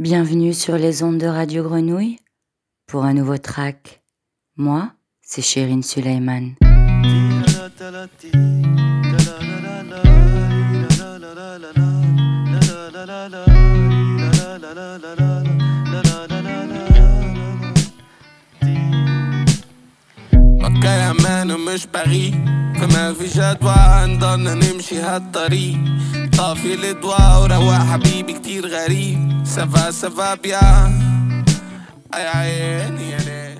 Bienvenue sur les ondes de Radio Grenouille pour un nouveau track. Moi, c'est Chérine Suleiman. مكة أمان ومش بغي فما في جدوى نضلنا نمشي هالطريق طافي الأضواء وروق حبيبي كتير غريب سافا سافا بيا أي عيني يا ليل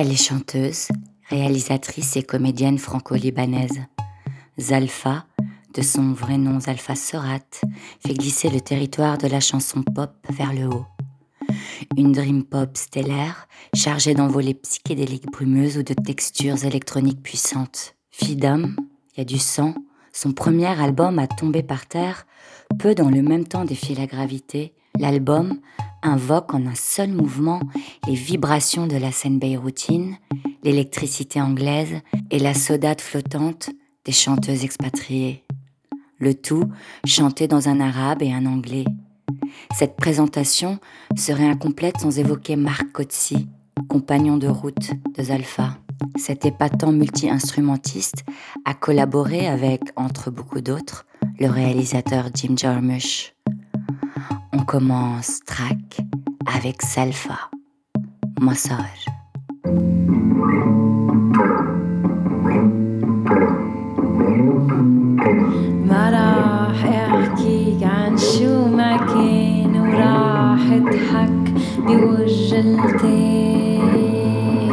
Elle est chanteuse, réalisatrice et comédienne franco-libanaise. Zalfa, de son vrai nom Zalfa Sorat, fait glisser le territoire de la chanson pop vers le haut. Une dream pop stellaire, chargée d'envolées psychédéliques brumeuses ou de textures électroniques puissantes. Fille d'homme, il y a du sang, son premier album a tombé par terre, peu dans le même temps défier la gravité. L'album invoque en un seul mouvement les vibrations de la scène beyroutine, l'électricité anglaise et la sodate flottante des chanteuses expatriées. Le tout chanté dans un arabe et un anglais. Cette présentation serait incomplète sans évoquer Marc Cozzi, compagnon de route de Zalfa. Cet épatant multi-instrumentiste a collaboré avec, entre beaucoup d'autres, le réalisateur Jim Jarmusch. On commence track avec Salfa, Massage. Mara, شو ما كان وراح اضحك بوجه تاني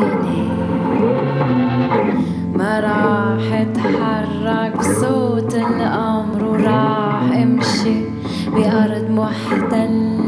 ما راح اتحرك بصوت الأمر وراح امشي بأرض محتلة.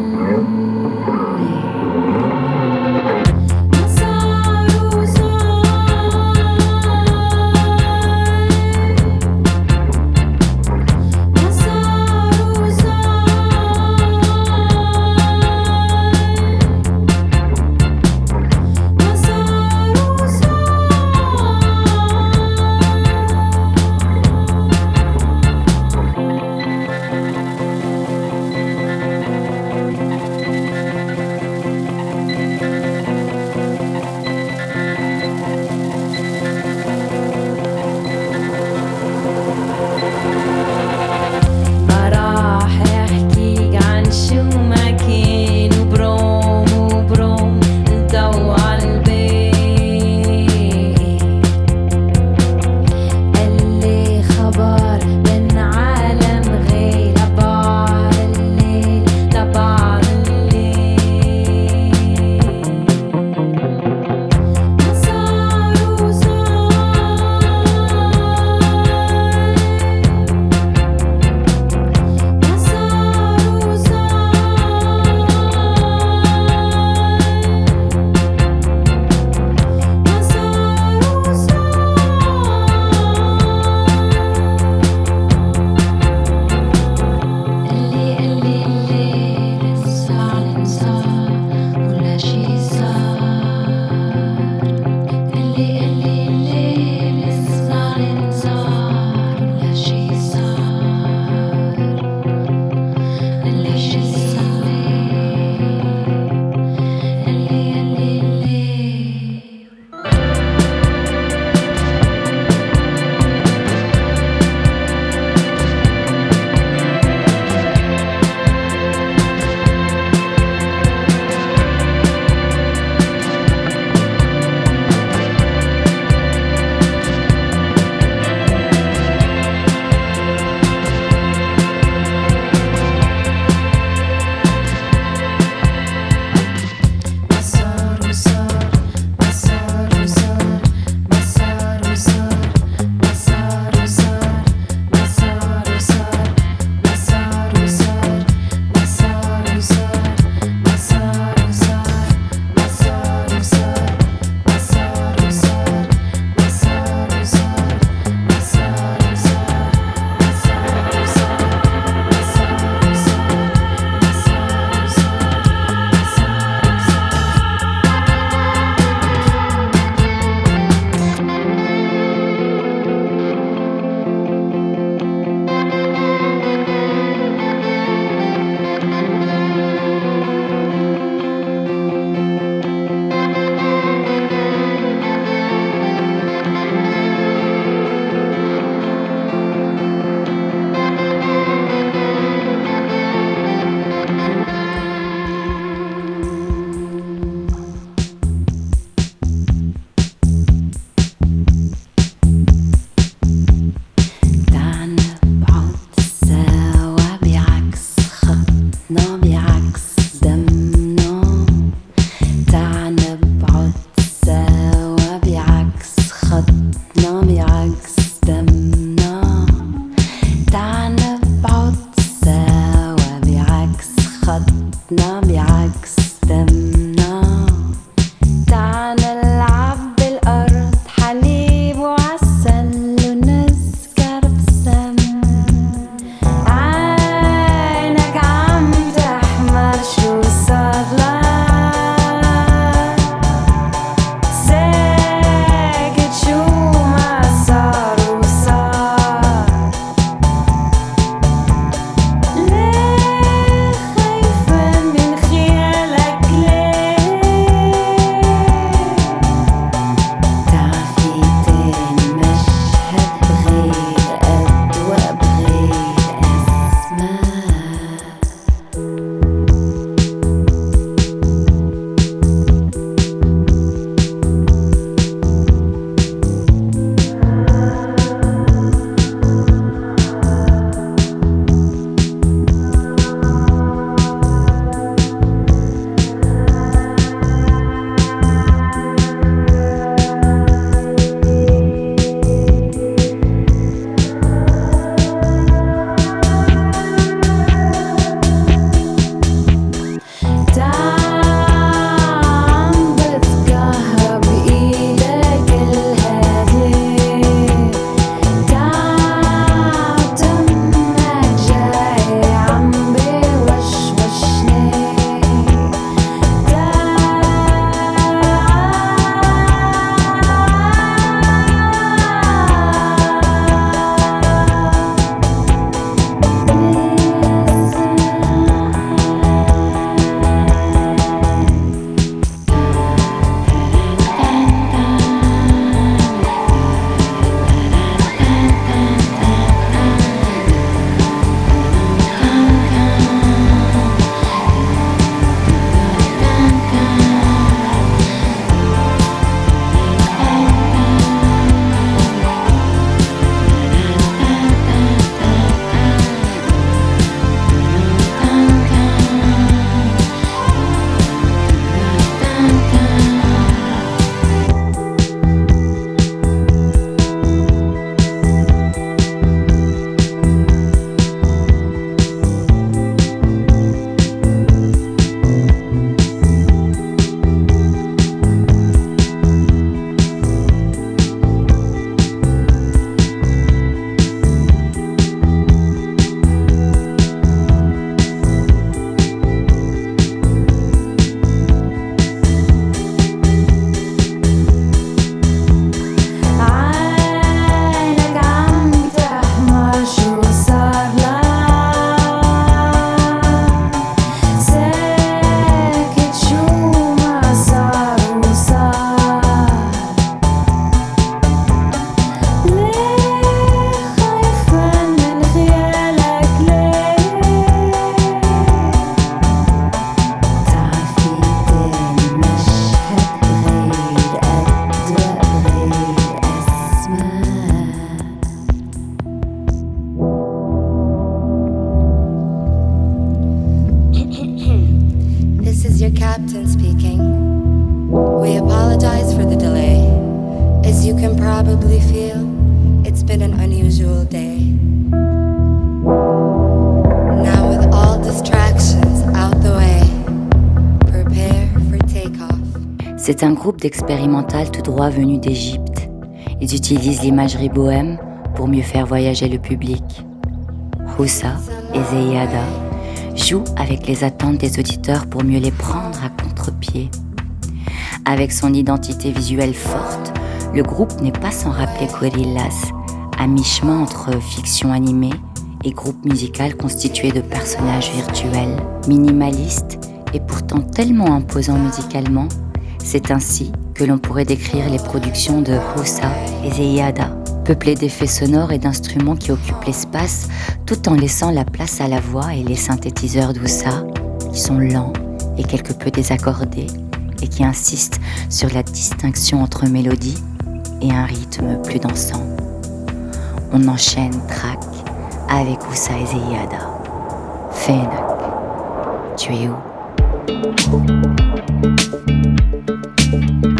C'est un groupe d'expérimental tout droit venu d'Égypte. Ils utilisent l'imagerie bohème pour mieux faire voyager le public. Houssa et Zeyada jouent avec les attentes des auditeurs pour mieux les prendre à contre-pied. Avec son identité visuelle forte, le groupe n'est pas sans rappeler Gorillaz, à mi-chemin entre fiction animée et groupe musical constitué de personnages virtuels, minimalistes et pourtant tellement imposants musicalement. C'est ainsi que l'on pourrait décrire les productions de Houssa et Zeyada, peuplées d'effets sonores et d'instruments qui occupent l'espace tout en laissant la place à la voix et les synthétiseurs d'Houssa, qui sont lents et quelque peu désaccordés et qui insistent sur la distinction entre mélodie et un rythme plus dansant. On enchaîne track avec Oussa et Zeyada. Fénac, tu es où? you.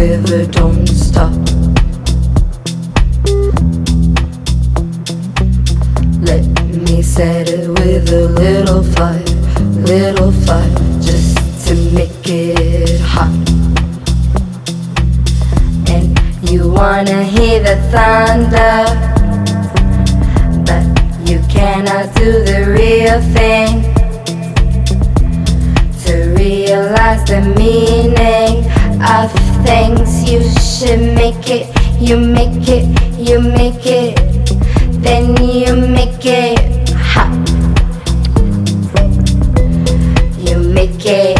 River don't stop. Let me set it with a little fire, little fire, just to make it hot. And you wanna hear the thunder, but you cannot do the real thing. To realize the meaning of things, you should make it, you make it, you make it, then you make it. Hot. You make it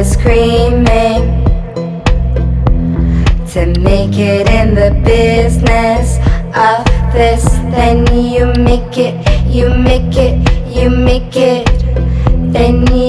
the screaming to make it in the business of this. Then you make it, you make it, you make it, then you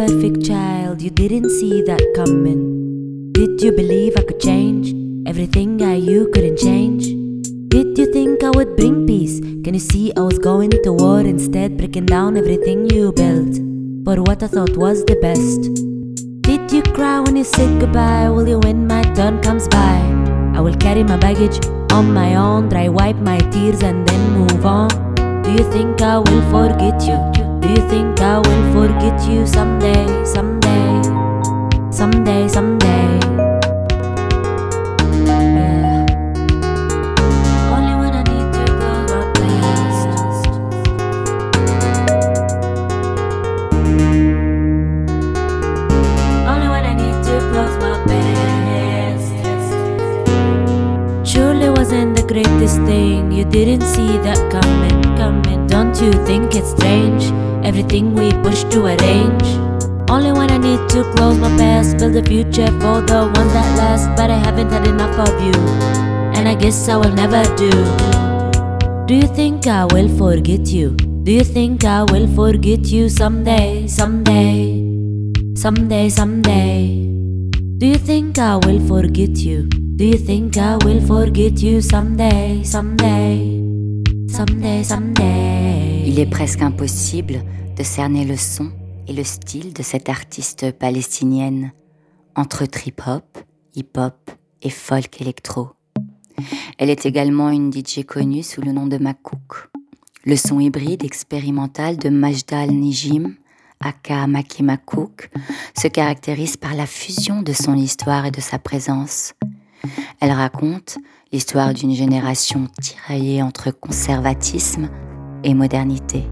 perfect child, you didn't see that coming. Did you believe I could change? Everything I you couldn't change? Did you think I would bring peace? Can you see I was going to war instead, breaking down everything you built? For what I thought was the best. Did you cry when you said goodbye? Will you when my turn comes by? I will carry my baggage on my own, dry wipe my tears and then move on. Do you think I will forget you? Do you think I will forget you someday, someday, someday, someday? Yeah. Only when I need to go my Only when I need to close my eyes. Truly wasn't the greatest thing. You didn't see that coming, coming. Don't you think it's strange? Everything we push to arrange. Only when I need to close my past, build a future for the ones that last. But I haven't had enough of you, and I guess I will never do. Do you think I will forget you? Do you think I will forget you someday, someday, someday, someday? Do you think I will forget you? Do you think I will forget you someday, someday, someday, someday? Il est presque impossible de cerner le son et le style de cette artiste palestinienne entre trip-hop, hip-hop et folk électro. Elle est également une DJ connue sous le nom de Makouk. Le son hybride expérimental de Majda Al-Nijim, aka Maki Makouk, se caractérise par la fusion de son histoire et de sa présence. Elle raconte l'histoire d'une génération tiraillée entre conservatisme et modernité.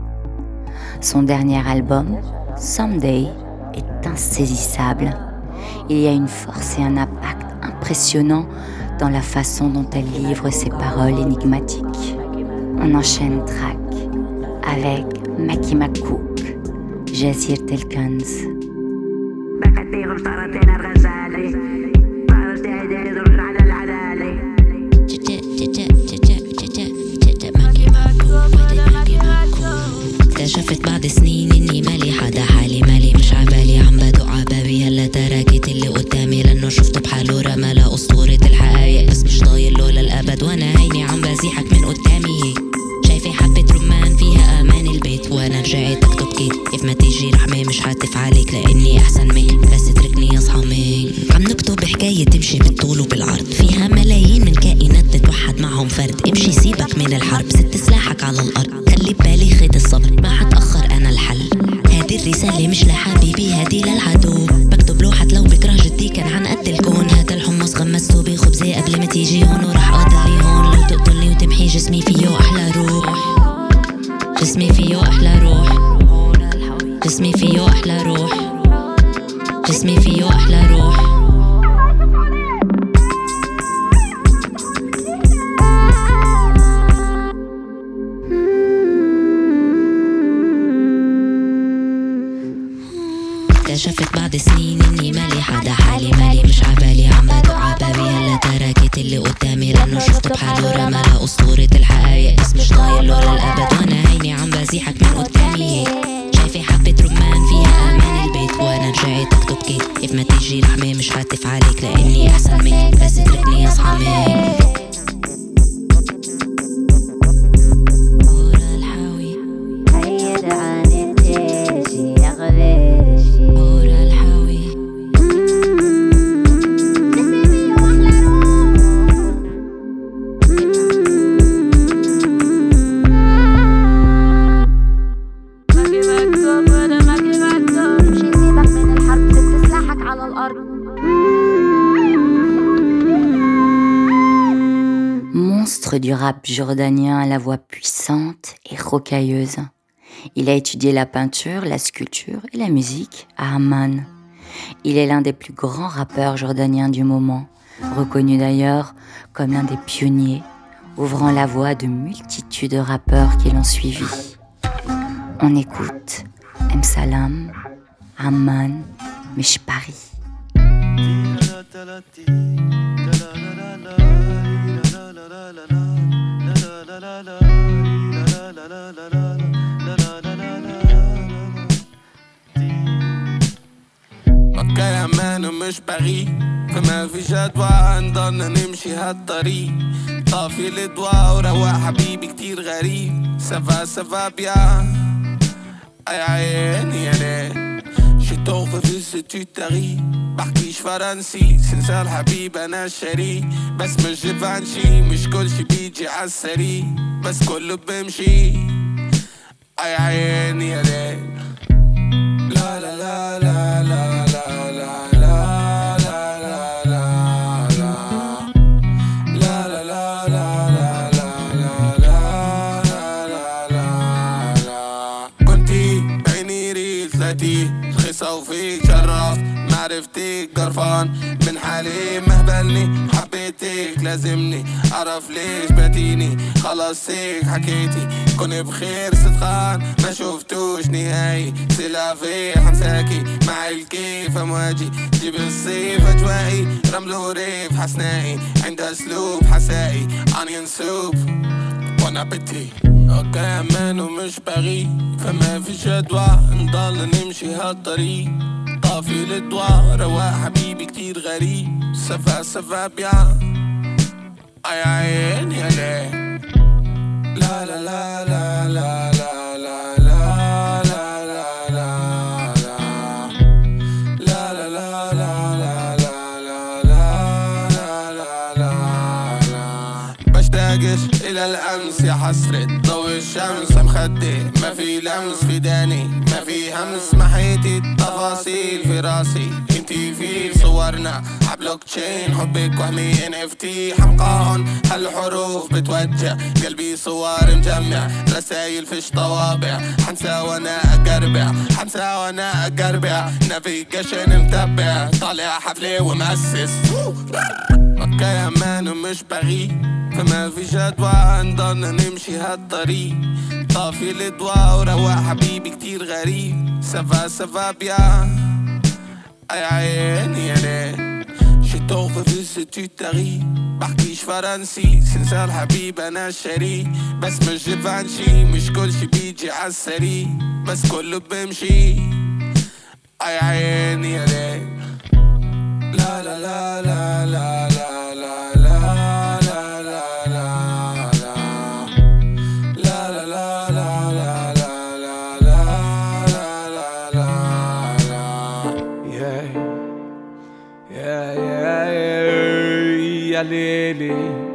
Son dernier album, Someday, est insaisissable. Il y a une force et un impact impressionnants dans la façon dont elle livre ses paroles énigmatiques. On enchaîne track avec Maki Makouk, Jazir Telkans. اكتشفت بعد سنين إني مالي حدا حالي مالي مش عبالي عم بدق عبابي هلا تراكت اللي قدامي. لأنه شفته بحاله رمى أسطورة الحقايق بس مش طايل له للأبد. وأنا هيني عم بزيحك من قدامي. شايفة حبة رمان فيها أمان البيت. وأنا رجعت أكتب كيت. كيف ما تيجي رحمة مش حاتف عليك لأني أحسن منك. بس اتركني اصحى منك عم نكتب حكاية تمشي بالطول وبالعرض. فيها ملايين من كائنات تتوحد معهم فرد. امشي سيبك من الحرب. ست سلاحك على الأرض. Il a étudié la peinture, la sculpture et la musique à Amman. Il est l'un des plus grands rappeurs jordaniens du moment, reconnu d'ailleurs comme l'un des pionniers, ouvrant la voie de multitudes de rappeurs qui l'ont suivi. On écoute M. Salam, Amman, Mishpari. ومش بغي؟ فما في جدوى نضلنا نمشي هالطريق. طافي الضوء وروى حبيبي كتير غريب. سافا سافا بيا. أي عيني يا شي توفى في ستو تغي بحكيش فرنسي. سنسى الحبيب أنا الشريك بس مش جيفانشي مش كل شي بيجي عالسريع. بس كله بمشي. أي عيني يا ليل قرفان من حالي مهبلني. حبيتك لازمني. أعرف ليش باتيني. خلاص هيك حكيتي. كن بخير صدقان. ما شفتوش نهائي. سلافي حنساكي مع الكيف أمواجي. جيب الصيف أجوائي. رمل وريف حسنائي. عندها أسلوب حسائي. انيون سوب بون ابيتي أوكي أمان ومش بغي فما في جدوى نضل نمشي هالطريق طافي الضوء رواق حبيبي كتير غريب سفا سفا بيا اي عين يا ليه لا لا لا لا لا لا إلى الأمس يا حسرة ضوء الشمس مخدي ما في لمس في داني ما في همس. محيتي التفاصيل في راسي. إنتي في صورنا حبلوك تشين. حبك وهمي إن إف تي. حمقاهن هالحروف بتوجع. قلبي صور مجمع. رسايل فيش طوابع. حنسى وأنا أقربع. حنسى وأنا أقربع. نافيجيشن متبع. طالع حفلة ومؤسس. أوكي أمان ومش فما في جدوى نضلنا نمشي هالطريق. طافي الضوء وروق حبيبي كتير غريب. سفا سفا بيا. أي عيني يا refais si tu t'arrives بحكيش فرنسي. سنسى الحبيب أنا الشريك بس مش جيفانشي. مش كل شي بيجي عالسريع. بس كله بيمشي. أي عيني لا لا لا لا لا لا لا. ليلي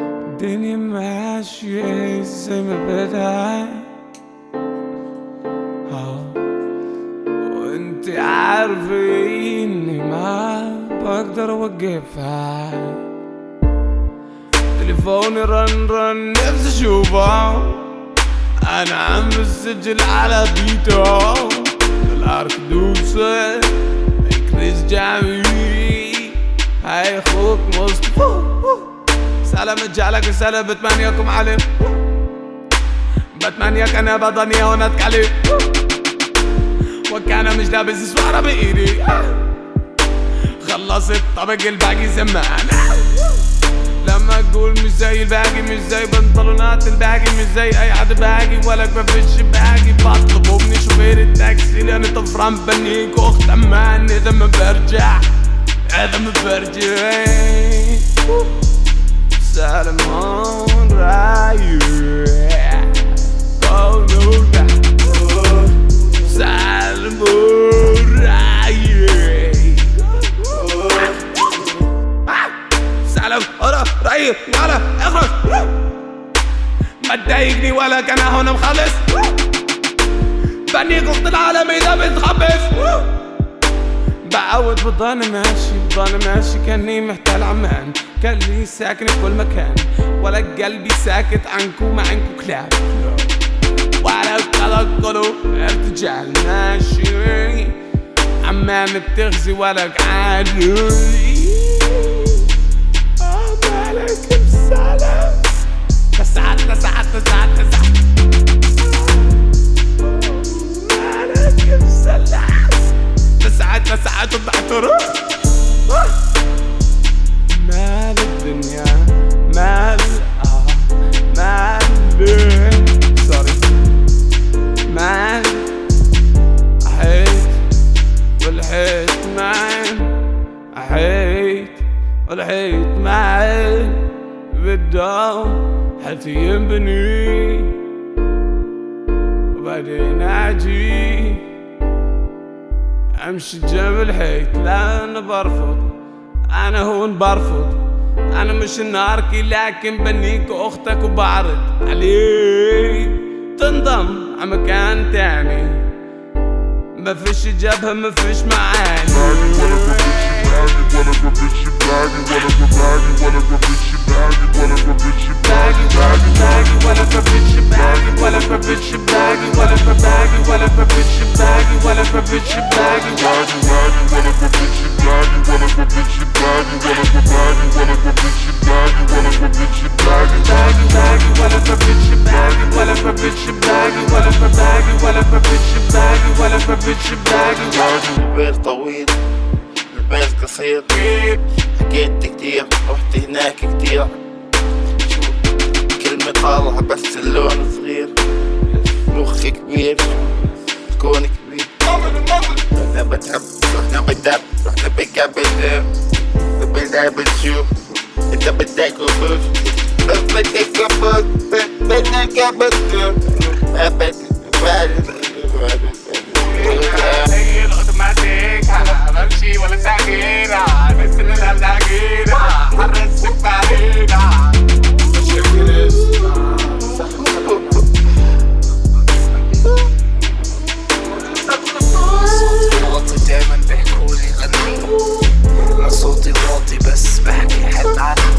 الدنيا ماشية زي ما بدها وانت عارفة إني ما بقدر أوقفها. تليفوني رن رن نفسي اشوفه أنا عم بسجل على بيته الاركدوسة كريس جامي هاي أخوك مصطفى. سلام جعلك رسالة بتمنيكم عليه بتمنيك أنا بضني هون أتكلم. وكان مش لابس سوارة بايدي خلصت طبق الباقي زمان. أقول مش زي الباقي مش زي بنطلونات الباقي مش زي أي حد باقي ولا بفش باقي. بطلبوا مني شوفير التاكسي لاني طفران بنيك واخت أمان. إذا ما برجع إذا ما برجع. سلمون رايح. قولونا سلمون ورا رايح على اخرج ما تضايقني ولا كان هون مخلص. بنيك وسط العالم إذا بتخبص. بعود بضل ماشي بضل ماشي. كأني محتال عمان. كان لي ساكن في كل مكان. ولا قلبي ساكت عنكو مع عنكو كلاب. ولا تذكروا ارتجال. ماشي. عمان بتغزي ولا عادي عليك بسلام تسعد تسعد تسعد تسعد عليك بسلام تسعد تسعد باعتراف مال الدنيا مال آه مال رحيت معي بالدار حتى ينبني. وبعدين أجي أمشي جنب الحيط لأن برفض أنا هون برفض. أنا مش ناركي لكن بنيك أختك وبعرض عليك. تنضم عمكان مكان تاني. مفيش جبهة مفيش معاني baggy, wanna go bitch baggy, wanna go baggy, wanna go bitch baggy, wanna go bitch you baggy, baggy, baggy, wanna go bitch you baggy, wanna go bitch you baggy, wanna go baggy, wanna go bitch you baggy, wanna go bitch you baggy, baggy, baggy, wanna go bitch you baggy, wanna go bitch you baggy, wanna go baggy, wanna go bitch you baggy, wanna go bitch you baggy, baggy, baggy, wanna go bitch you baggy, wanna go bitch you baggy, wanna go baggy, wanna go bitch you baggy, wanna go bitch you baggy, baggy. البيت قصير. حكيت كتير رحت هناك كتير. كلمة طالعة بس اللون صغير. مخي كبير كون كبير. أنا بتحب رحنا بدب رحنا بقابل بدنا بنشوف أنت بدك وفوف بس بدك وفوف بدك وفوف اوتوماتيك بمشي ولا ساكينة بس ساكينة حرسك بعيدة صوتي واطي دايما بيحكولي غني. أنا صوتي واطي بس بحكي حد عني.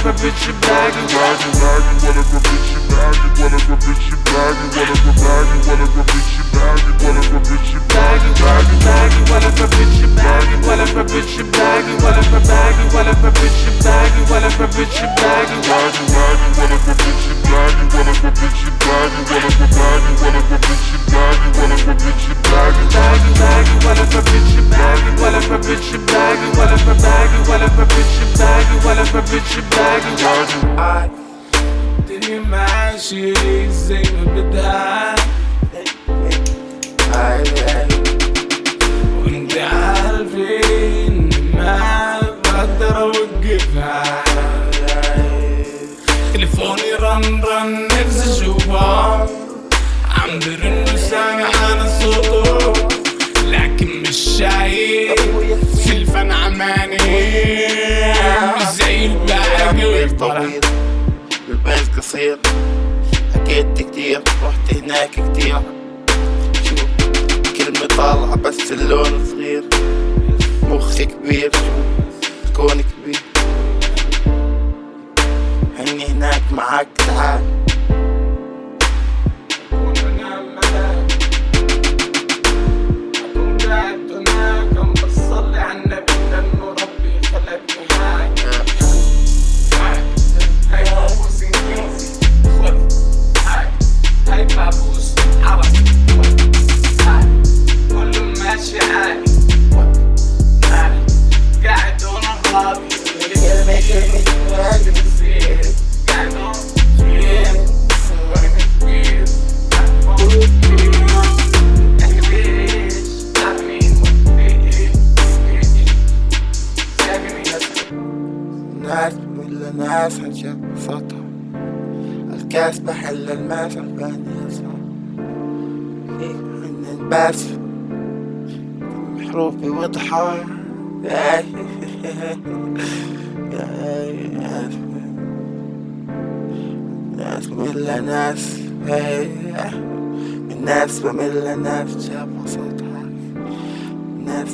whatever bitch you bagging, bagging, bagging, whatever bitch you bagging, whatever bitch you bagging, whatever bagging, whatever bitch you bagging, whatever bitch you bagging, bagging, bagging, whatever bitch you bagging, whatever bitch you bagging, whatever bagging, whatever bitch you bagging, whatever bitch you bagging, bagging, bagging, whatever bitch you bagging, whatever bitch you bagging, whatever bagging, whatever bitch you bagging, whatever bitch you bagging, bagging, bagging, whatever bitch you bagging, whatever bitch you bagging, whatever bagging, whatever bitch you bagging, whatever bitch you bagging. الدنيا ماشي زي ما بدها وانت عارفين ما بقدر اوقفها تليفوني رن رن نفسي اشوفه عم برن سامع أنا صوته لكن مش شايف في الفن عماني زي الباقي طويل البيت قصير حكيت كتير رحت هناك كتير كلمة طالعة بس اللون صغير مخي كبير شوف كون كبير هني هناك معاك تعال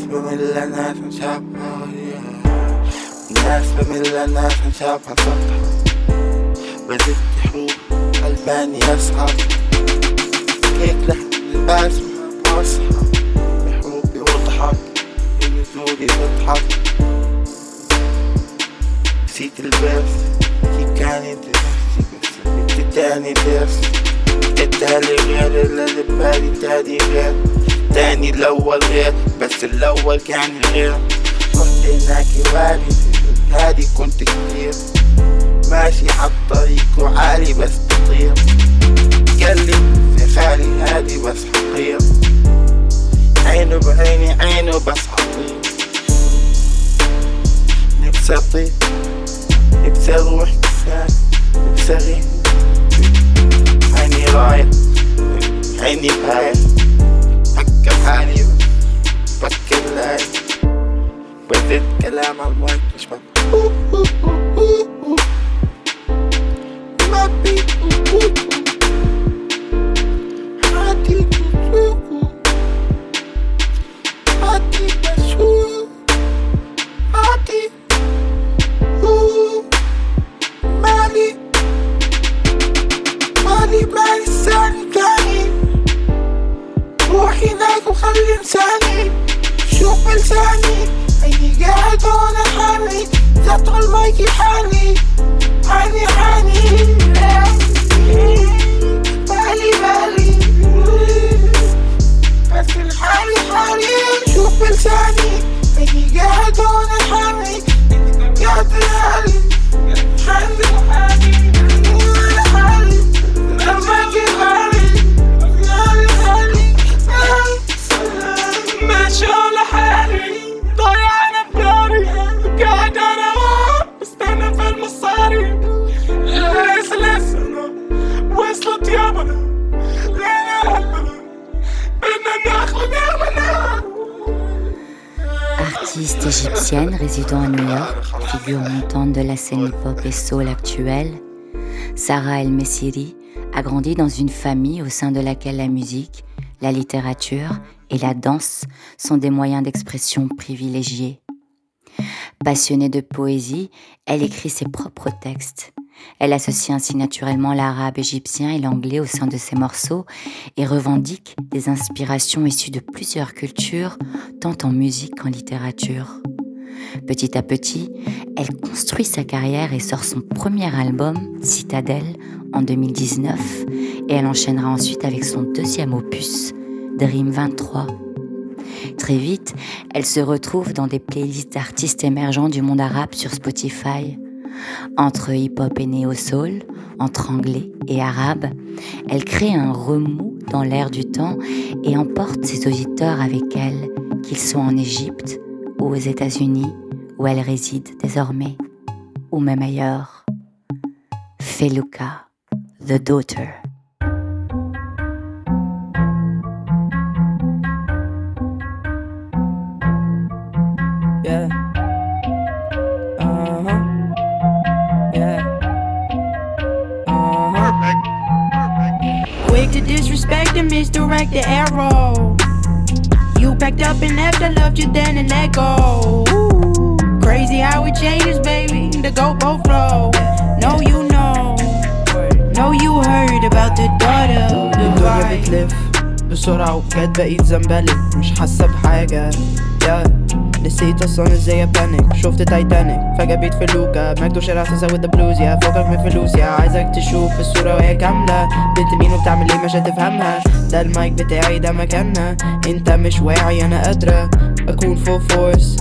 بملة ناس الناس بملة ناس شافها صوتها بزت حروف قلباني أصحى هيك لحن الباس بصحى بحروفي واضحك بنزولي بضحك نسيت الباس كيف كانت نفسي تاني درس. التالي غير اللي ببالي تاني غير. تاني الأول غير بس الأول كان غير. رحت هناك والي هادي كنت كتير. ماشي عالطريق وعالي بس قال لي يا خالي هادي بس حقير. عينه بعيني عينه بس حقير. نفسي أطير نفسي أروح هناك نفسي اغيب عيني رايح عيني بايع فكر حالي فكر لاي بديت كلام على المايك مش ما Sarah El Messiri a grandi dans une famille au sein de laquelle la musique, la littérature et la danse sont des moyens d'expression privilégiés. Passionnée de poésie, elle écrit ses propres textes. Elle associe ainsi naturellement l'arabe égyptien et l'anglais au sein de ses morceaux et revendique des inspirations issues de plusieurs cultures, tant en musique qu'en littérature. Petit à petit, elle construit sa carrière et sort son premier album, Citadelle, en 2019, et elle enchaînera ensuite avec son deuxième opus, Dream 23. Très vite, elle se retrouve dans des playlists d'artistes émergents du monde arabe sur Spotify. Entre hip-hop et néo-soul, entre anglais et arabe, elle crée un remous dans l'air du temps et emporte ses auditeurs avec elle, qu'ils soient en Égypte ou aux États-Unis, où elle réside désormais, ou même ailleurs. Feluka, The Daughter. Yeah. Uh huh. Yeah. Uh huh. Quick to disrespect and misdirect the arrow. You packed up and left, I loved you then and let go. Ooh, crazy how it changes, baby. The GoPro flow. No, you know. No, you heard about the daughter. The الدنيا بتلف بسرعة وبجد بقيت زنبلك مش حاسة بحاجة يا نسيت اصلا ازاي ابانك شفت تايتانيك فجأة بيت فلوكة مجدو شارع تزود بلوز يا فوقك من فلوس يا عايزك تشوف الصورة وهي كاملة بنت مين وبتعمل ايه مش هتفهمها ده المايك بتاعي ده مكانها انت مش واعي انا قادرة اكون فول فورس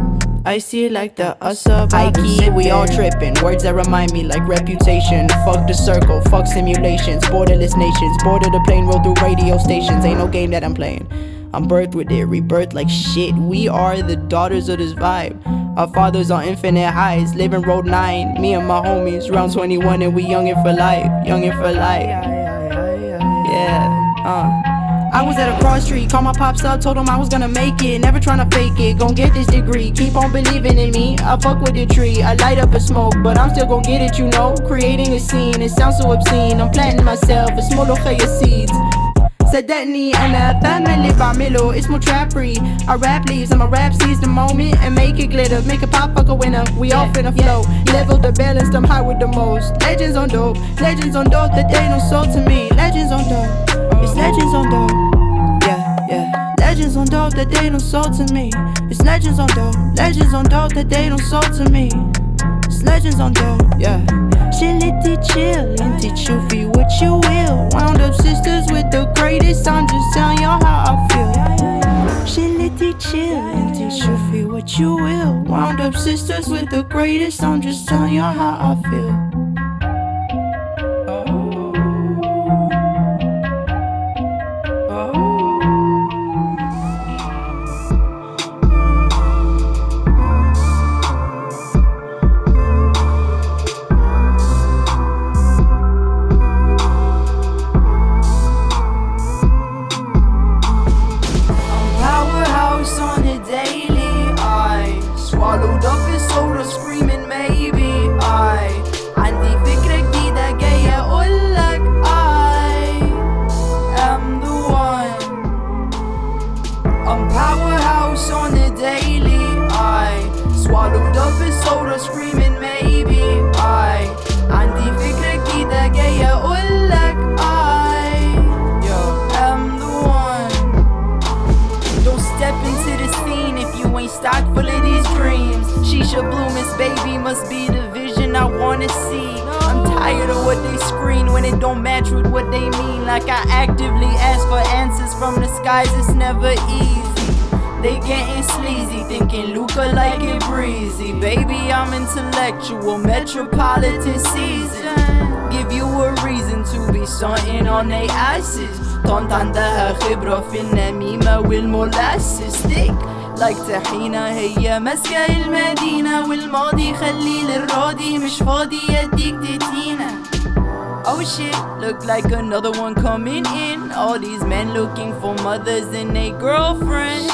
I see it like the us up. High key, we all tripping. Words that remind me like reputation. Fuck the circle, fuck simulations. Borderless nations, border the plane, roll through radio stations. Ain't no game that I'm playing. I'm birthed with it, rebirth like shit. We are the daughters of this vibe. Our fathers on infinite highs, living road 9. Me and my homies, round 21, and we youngin' for life. Youngin' for life. Yeah, uh. I was at a cross street, called my pops up, told him I was gonna make it. Never tryna fake it, gon' get this degree. Keep on believing in me. I fuck with the tree, I light up a smoke, but I'm still gon' get it, you know. Creating a scene, it sounds so obscene. I'm planting myself, a small of seeds. صدقني انا فاهمة اللي بعمله اسمه trappery I rap leaves I'ma rap seize the moment and make it glitter make it pop fuck a winner we all finna flow level the balance I'm high with the most legends on dope legends on dope that they don't sold to me legends on dope it's legends on dope yeah yeah legends on dope that they don't sold to me it's legends on dope legends on dope that they don't sold to me it's legends on dope yeah Chill it, chill, and teach you feel what you will. Wound up sisters with the greatest. I'm just telling y'all how I feel. Chill it, chill, and teach you feel what you will. Wound up sisters with the greatest. I'm just telling y'all how I feel. vision I wanna see. I'm tired of what they screen when it don't match with what they mean. Like I actively ask for answers from the skies, it's never easy. They getting sleazy, thinking Luca like it breezy. Baby, I'm intellectual, metropolitan season. Give you a reason to be stunting on they asses. طنط عندها خبرة في النميمة والمولاسس thick like طحينة هي ماسكة المدينة والماضي خلي للراضي مش فاضي يديك تتينة Oh shit, look like another one coming in. All these men looking for mothers and they girlfriends.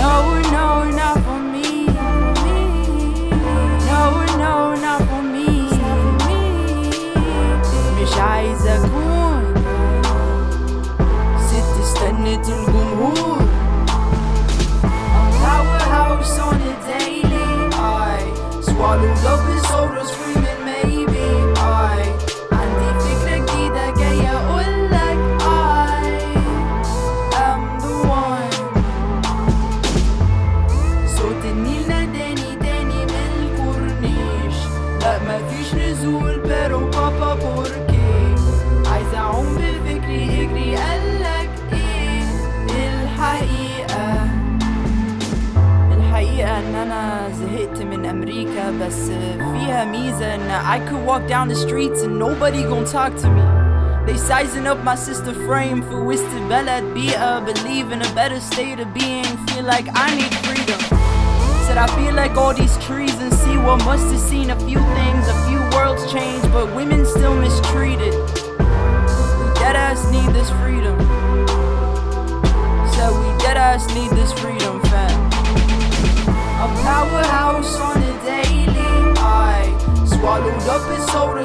No, no, not for me. No, no, not for me. مش عايزة أكون ست استنت الجمهور powerhouse on a daily. I swallowed up his soda screaming Vietnamese and uh, I could walk down the streets and nobody gon' talk to me. They sizing up my sister frame for wasted belad be a believe in a better state of being. Feel like I need freedom. Said I feel like all these trees and see what must have seen a few things, a few worlds change, but women still mistreated. We dead ass need this freedom. Said we dead ass need this freedom.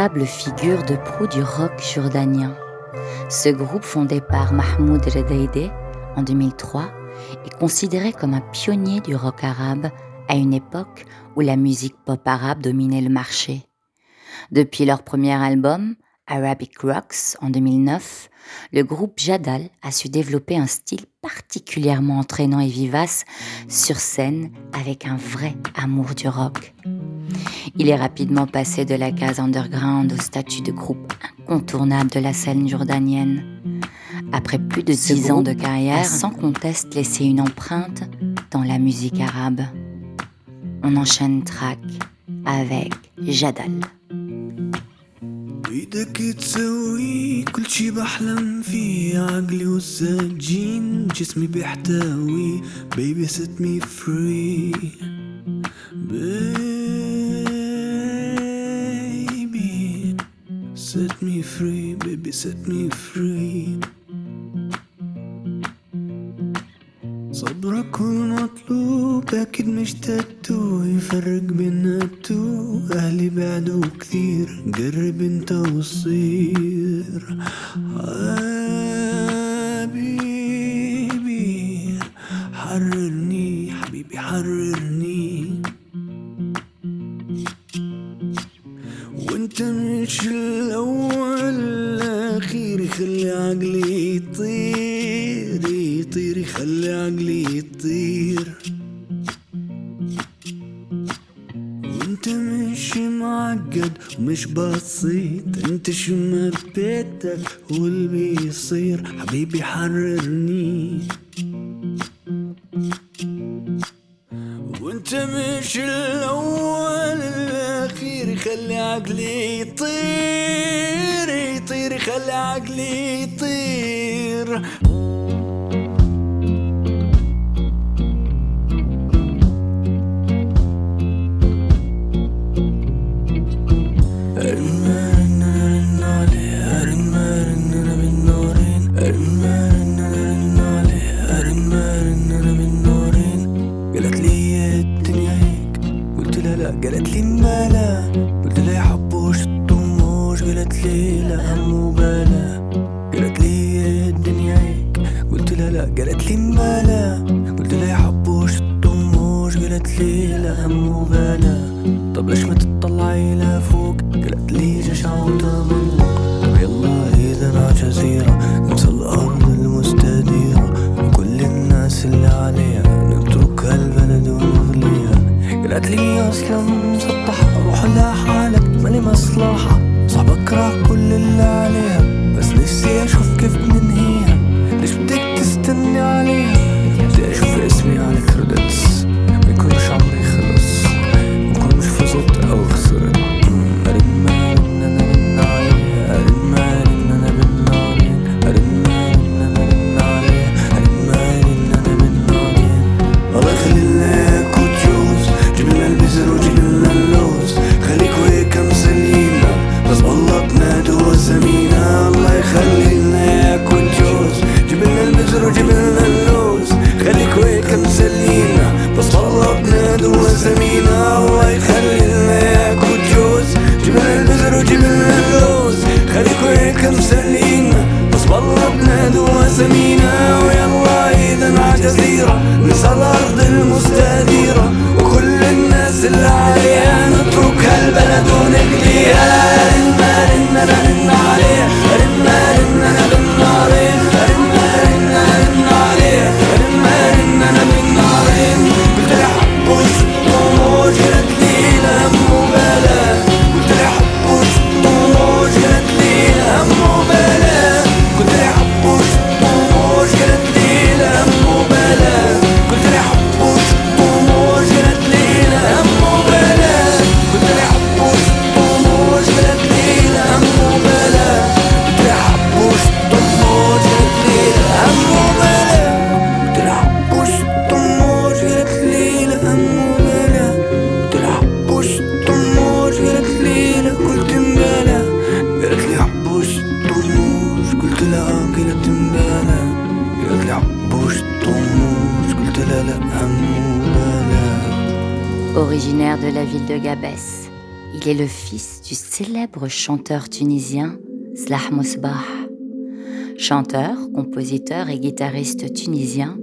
Figure de proue du rock jordanien. Ce groupe fondé par Mahmoud Redeide en 2003 est considéré comme un pionnier du rock arabe à une époque où la musique pop arabe dominait le marché. Depuis leur premier album, Arabic Rocks, en 2009, le groupe Jadal a su développer un style particulièrement entraînant et vivace sur scène avec un vrai amour du rock. Il est rapidement passé de la case underground au statut de groupe incontournable de la scène jordanienne. Après plus de dix ans de carrière, a sans conteste laissé une empreinte dans la musique arabe. On enchaîne track avec Jadal. بإيدك تسوي كل شي بحلم فيه عقلي والسجين جسمي بيحتوي baby set me free baby Set me free baby set me free. صبرك والمطلوب أكيد مش تاتو. يفرق بينا التو أهلي بعدوا كثير جرب انت وصير. بدك هو اللي بيصير حبيبي حررني Slow. قلت لها قالت مبلا قالت لي حبوش طموش قلت لها لا مو بلا Originaire de la ville de Gabès, il est le fils du célèbre chanteur tunisien Slah Mosbah. Chanteur, compositeur et guitariste tunisien,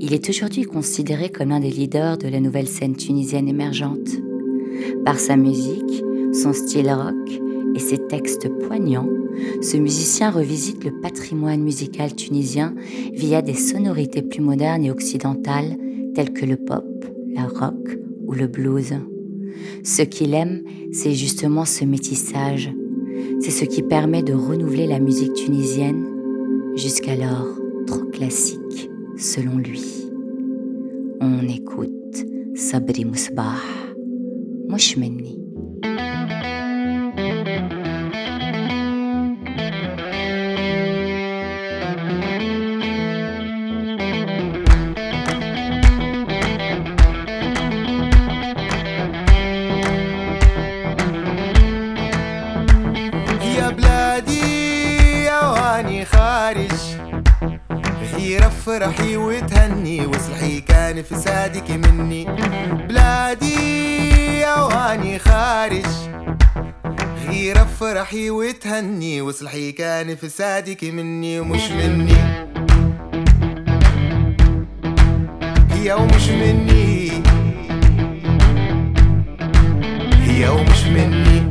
il est aujourd'hui considéré comme l'un des leaders de la nouvelle scène tunisienne émergente. Par sa musique, son style rock et ses textes poignants, ce musicien revisite le patrimoine musical tunisien via des sonorités plus modernes et occidentales telles que le pop, la rock ou le blues. Ce qu'il aime, c'est justement ce métissage. C'est ce qui permet de renouveler la musique tunisienne jusqu'alors trop classique selon lui. On écoute Sabri Mousbah, مش غير افرحي وتهني واصلحي كان فسادك مني. بلادي واني خارج. غير أفرحي وتهني واصلحي كان فسادك مني ومش مني. هي ومش مني. هي ومش مني.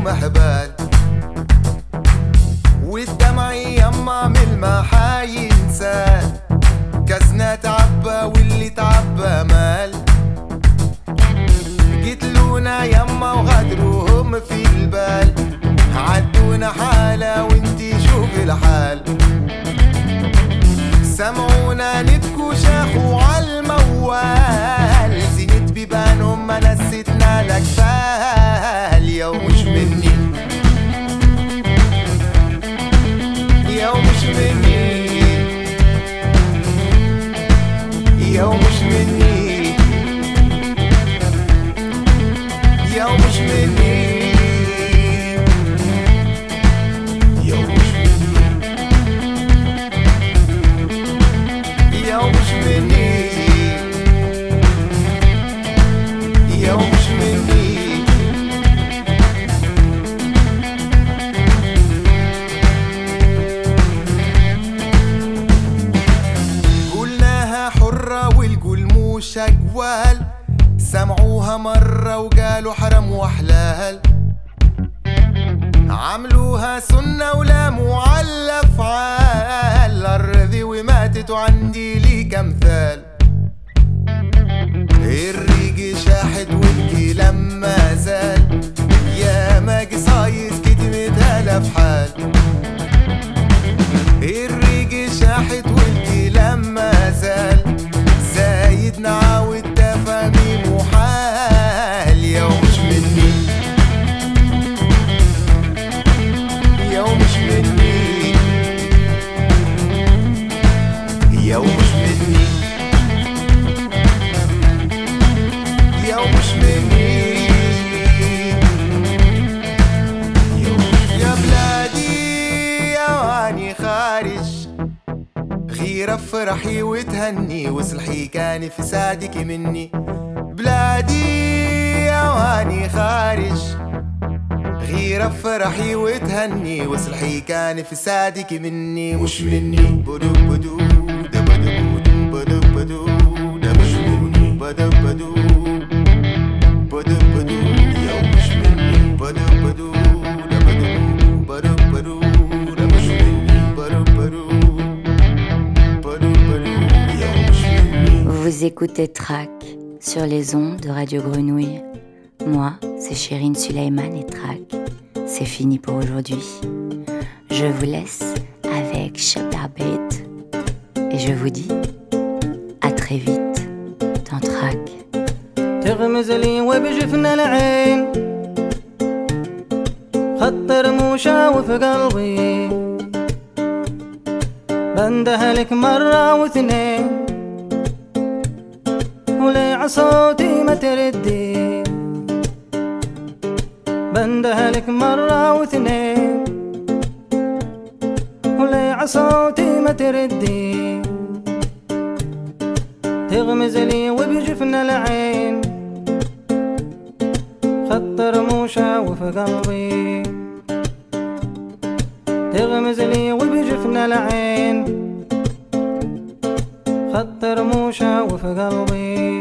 والهموم هبال والدمع يما من ما حينسال. كزنا تعبى واللي تعبى مال. قتلونا يما وغدروهم في البال. عدونا حالة وانتي شوف الحال. سمعونا نبكوا شاخوا عالموال زينت بيبانهم ما نستنا لك فال Yo, what you been in? Yo, what you been in? Yo. مرة وقالوا حرام وحلال عملوها سنة ولا معلى أفعال الرذي وماتت وعندي ليك أمثال الريق شاحد والكي لما زال. يا ما قصايص كتمتها لفحال الريق شاحد والكي لما زال. زايد نعاود غير افرحي وتهني واصلحي كان فسادك مني. بلادي واني خارج. غير افرحي وتهني واصلحي كان فسادك مني. وش مني؟ بدو بدو دا بدو بدو بدو بدو Vous écoutez Track sur les ondes de Radio Grenouille. Moi, c'est Chérine Suleiman et Track. C'est fini pour aujourd'hui. Je vous laisse avec Shababit et je vous dis à très vite dans Track. تغمز لي وبجفنا العين خط رموشة وفي قلبي بنده لك مرة واثنين ولي عصوتي ما تردي. بنده لك مرة واثنين. ولي عصوتي ما تردي. تغمز لي وبجفنا العين. خط رموشة وفي قلبي. تغمز لي وبجفنا العين. خط رموشة وفي قلبي